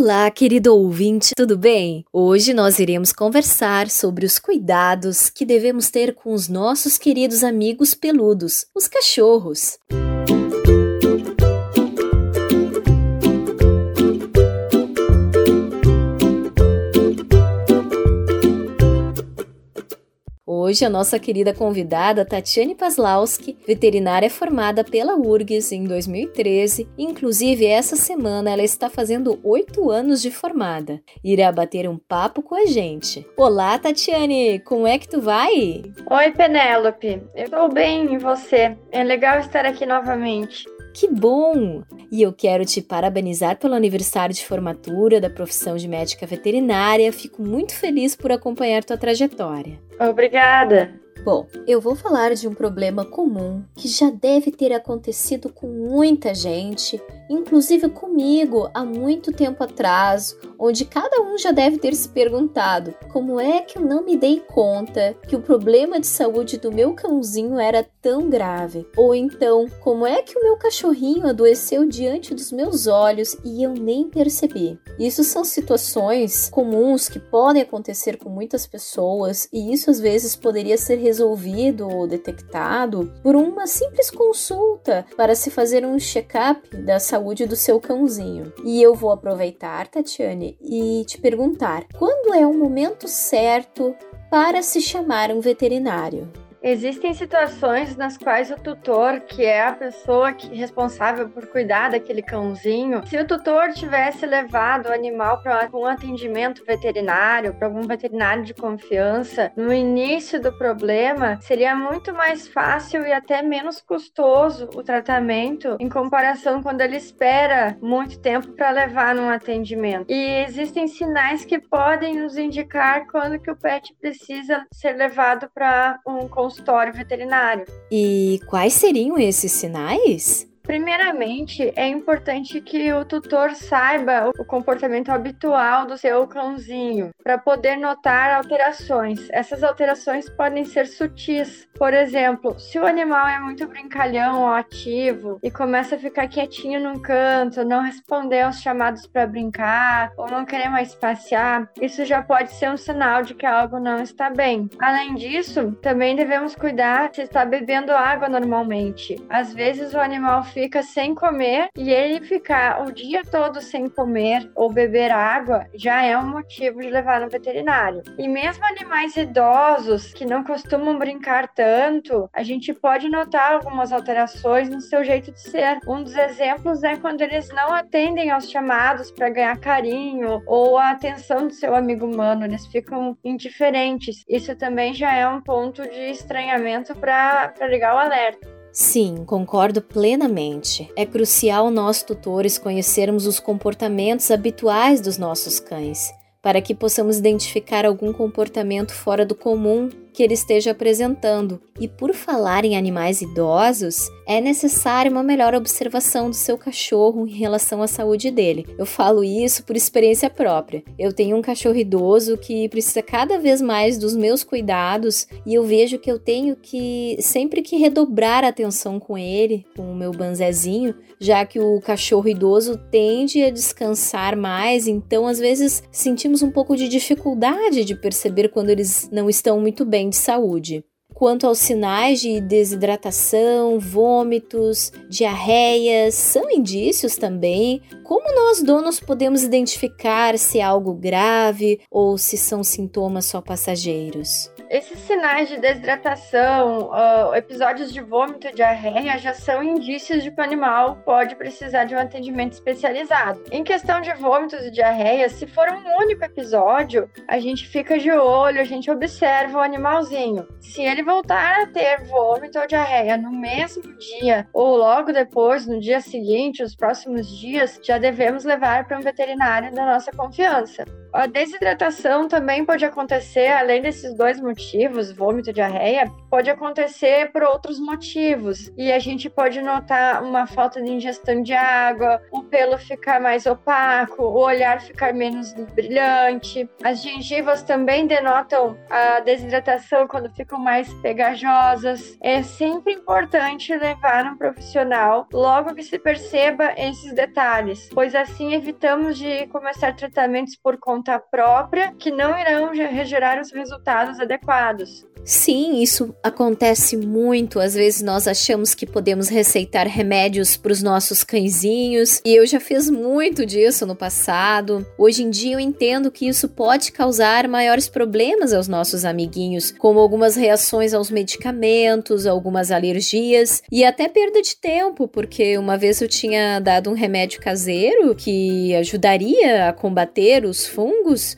Olá, querido ouvinte, tudo bem? Hoje nós iremos conversar sobre os cuidados que devemos ter com os nossos queridos amigos peludos, os cachorros. Hoje, a nossa querida convidada Tatiane Paslawski, veterinária formada pela URGS em 2013, inclusive essa semana ela está fazendo oito anos de formada. Irá bater um papo com a gente. Olá, Tatiane, como é que tu vai? Oi, Penélope, eu estou bem e você? É legal estar aqui novamente. Que bom! E eu quero te parabenizar pelo aniversário de formatura da profissão de médica veterinária. Fico muito feliz por acompanhar tua trajetória. Obrigada! Bom, eu vou falar de um problema comum que já deve ter acontecido com muita gente, inclusive comigo há muito tempo atrás, onde cada um já deve ter se perguntado como é que eu não me dei conta que o problema de saúde do meu cãozinho era tão grave, ou então como é que o meu cachorrinho adoeceu diante dos meus olhos e eu nem percebi. Isso são situações comuns que podem acontecer com muitas pessoas e isso às vezes poderia ser resolvido ou detectado por uma simples consulta para se fazer um check-up da saúde do seu cãozinho. E eu vou aproveitar, Tatiane, e te perguntar: quando é o momento certo para se chamar um veterinário? Existem situações nas quais o tutor, que é a pessoa que, responsável por cuidar daquele cãozinho, se o tutor tivesse levado o animal para um atendimento veterinário, para algum veterinário de confiança, no início do problema, seria muito mais fácil e até menos custoso o tratamento em comparação quando ele espera muito tempo para levar num atendimento. E existem sinais que podem nos indicar quando que o pet precisa ser levado para um consultório veterinário. E quais seriam esses sinais? Primeiramente, é importante que o tutor saiba o comportamento habitual do seu cãozinho para poder notar alterações. Essas alterações podem ser sutis. Por exemplo, se o animal é muito brincalhão ou ativo e começa a ficar quietinho num canto, não responder aos chamados para brincar ou não querer mais passear, isso já pode ser um sinal de que algo não está bem. Além disso, também devemos cuidar se está bebendo água normalmente. Às vezes o animal fica sem comer e ele ficar o dia todo sem comer ou beber água já é um motivo de levar no veterinário. E mesmo animais idosos que não costumam brincar tanto, a gente pode notar algumas alterações no seu jeito de ser. Um dos exemplos é quando eles não atendem aos chamados para ganhar carinho ou a atenção do seu amigo humano, eles ficam indiferentes. Isso também já é um ponto de estranhamento para ligar o alerta. Sim, concordo plenamente. É crucial nós tutores conhecermos os comportamentos habituais dos nossos cães, para que possamos identificar algum comportamento fora do comum que ele esteja apresentando. E por falar em animais idosos, é necessária uma melhor observação do seu cachorro em relação à saúde dele. Eu falo isso por experiência própria. Eu tenho um cachorro idoso que precisa cada vez mais dos meus cuidados e eu vejo que eu tenho que sempre que redobrar a atenção com ele, com o meu banzezinho, já que o cachorro idoso tende a descansar mais, então às vezes sentimos um pouco de dificuldade de perceber quando eles não estão muito bem de saúde. Quanto aos sinais de desidratação, vômitos, diarreias, são indícios também. Como nós donos podemos identificar se é algo grave ou se são sintomas só passageiros? Esses sinais de desidratação, uh, episódios de vômito e diarreia já são indícios de que o animal pode precisar de um atendimento especializado. Em questão de vômitos e diarreia, se for um único episódio, a gente fica de olho, a gente observa o animalzinho. Se ele voltar a ter vômito ou diarreia no mesmo dia ou logo depois, no dia seguinte, os próximos dias, já devemos levar para um veterinário da nossa confiança. A desidratação também pode acontecer, além desses dois motivos, vômito e diarreia, pode acontecer por outros motivos. E a gente pode notar uma falta de ingestão de água, o pelo ficar mais opaco, o olhar ficar menos brilhante. As gengivas também denotam a desidratação quando ficam mais pegajosas. É sempre importante levar um profissional logo que se perceba esses detalhes, pois assim evitamos de começar tratamentos por conta própria que não irão gerar os resultados adequados. Sim, isso acontece muito. Às vezes nós achamos que podemos receitar remédios para os nossos cãezinhos, e eu já fiz muito disso no passado. Hoje em dia eu entendo que isso pode causar maiores problemas aos nossos amiguinhos, como algumas reações aos medicamentos, algumas alergias e até perda de tempo, porque uma vez eu tinha dado um remédio caseiro que ajudaria a combater os fungos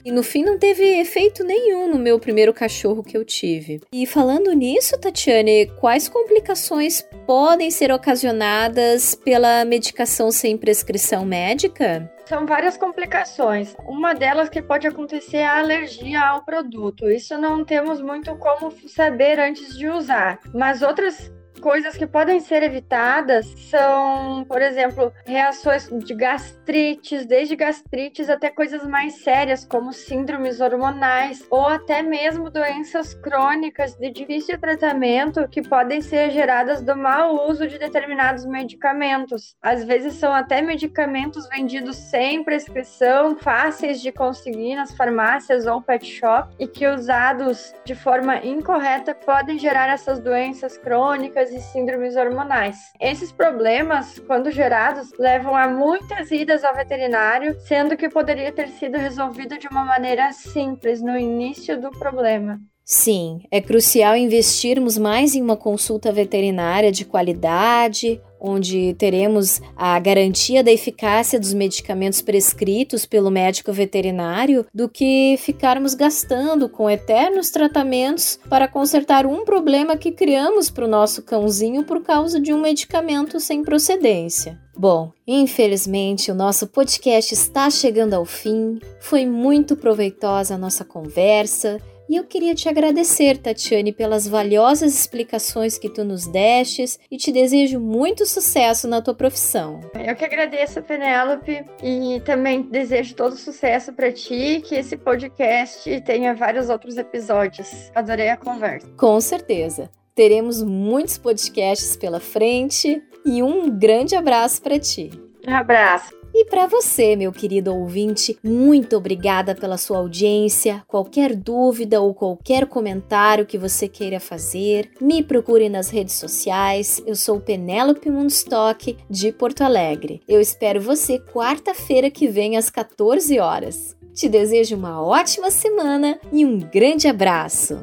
e no fim não teve efeito nenhum no meu primeiro cachorro que eu tive. E falando nisso, Tatiane, quais complicações podem ser ocasionadas pela medicação sem prescrição médica? São várias complicações. Uma delas que pode acontecer é a alergia ao produto. Isso não temos muito como saber antes de usar. Mas outras coisas que podem ser evitadas são, por exemplo, reações de gastrites, desde gastrites até coisas mais sérias, como síndromes hormonais, ou até mesmo doenças crônicas de difícil tratamento que podem ser geradas do mau uso de determinados medicamentos. Às vezes são até medicamentos vendidos sem prescrição, fáceis de conseguir nas farmácias ou pet shop, e que usados de forma incorreta podem gerar essas doenças crônicas e síndromes hormonais. Esses problemas, quando gerados, levam a muitas idas ao veterinário, sendo que poderia ter sido resolvido de uma maneira simples no início do problema. Sim, é crucial investirmos mais em uma consulta veterinária de qualidade, onde teremos a garantia da eficácia dos medicamentos prescritos pelo médico veterinário, do que ficarmos gastando com eternos tratamentos para consertar um problema que criamos para o nosso cãozinho por causa de um medicamento sem procedência. Bom, infelizmente o nosso podcast está chegando ao fim. Foi muito proveitosa a nossa conversa. E eu queria te agradecer, Tatiane, pelas valiosas explicações que tu nos destes e te desejo muito sucesso na tua profissão. Eu que agradeço, Penélope, e também desejo todo sucesso para ti, que esse podcast tenha vários outros episódios. Adorei a conversa. Com certeza. Teremos muitos podcasts pela frente e um grande abraço para ti. Um abraço. E para você, meu querido ouvinte, muito obrigada pela sua audiência. Qualquer dúvida ou qualquer comentário que você queira fazer, me procure nas redes sociais. Eu sou Penélope Mundstock, de Porto Alegre. Eu espero você quarta-feira que vem às 14 horas. Te desejo uma ótima semana e um grande abraço!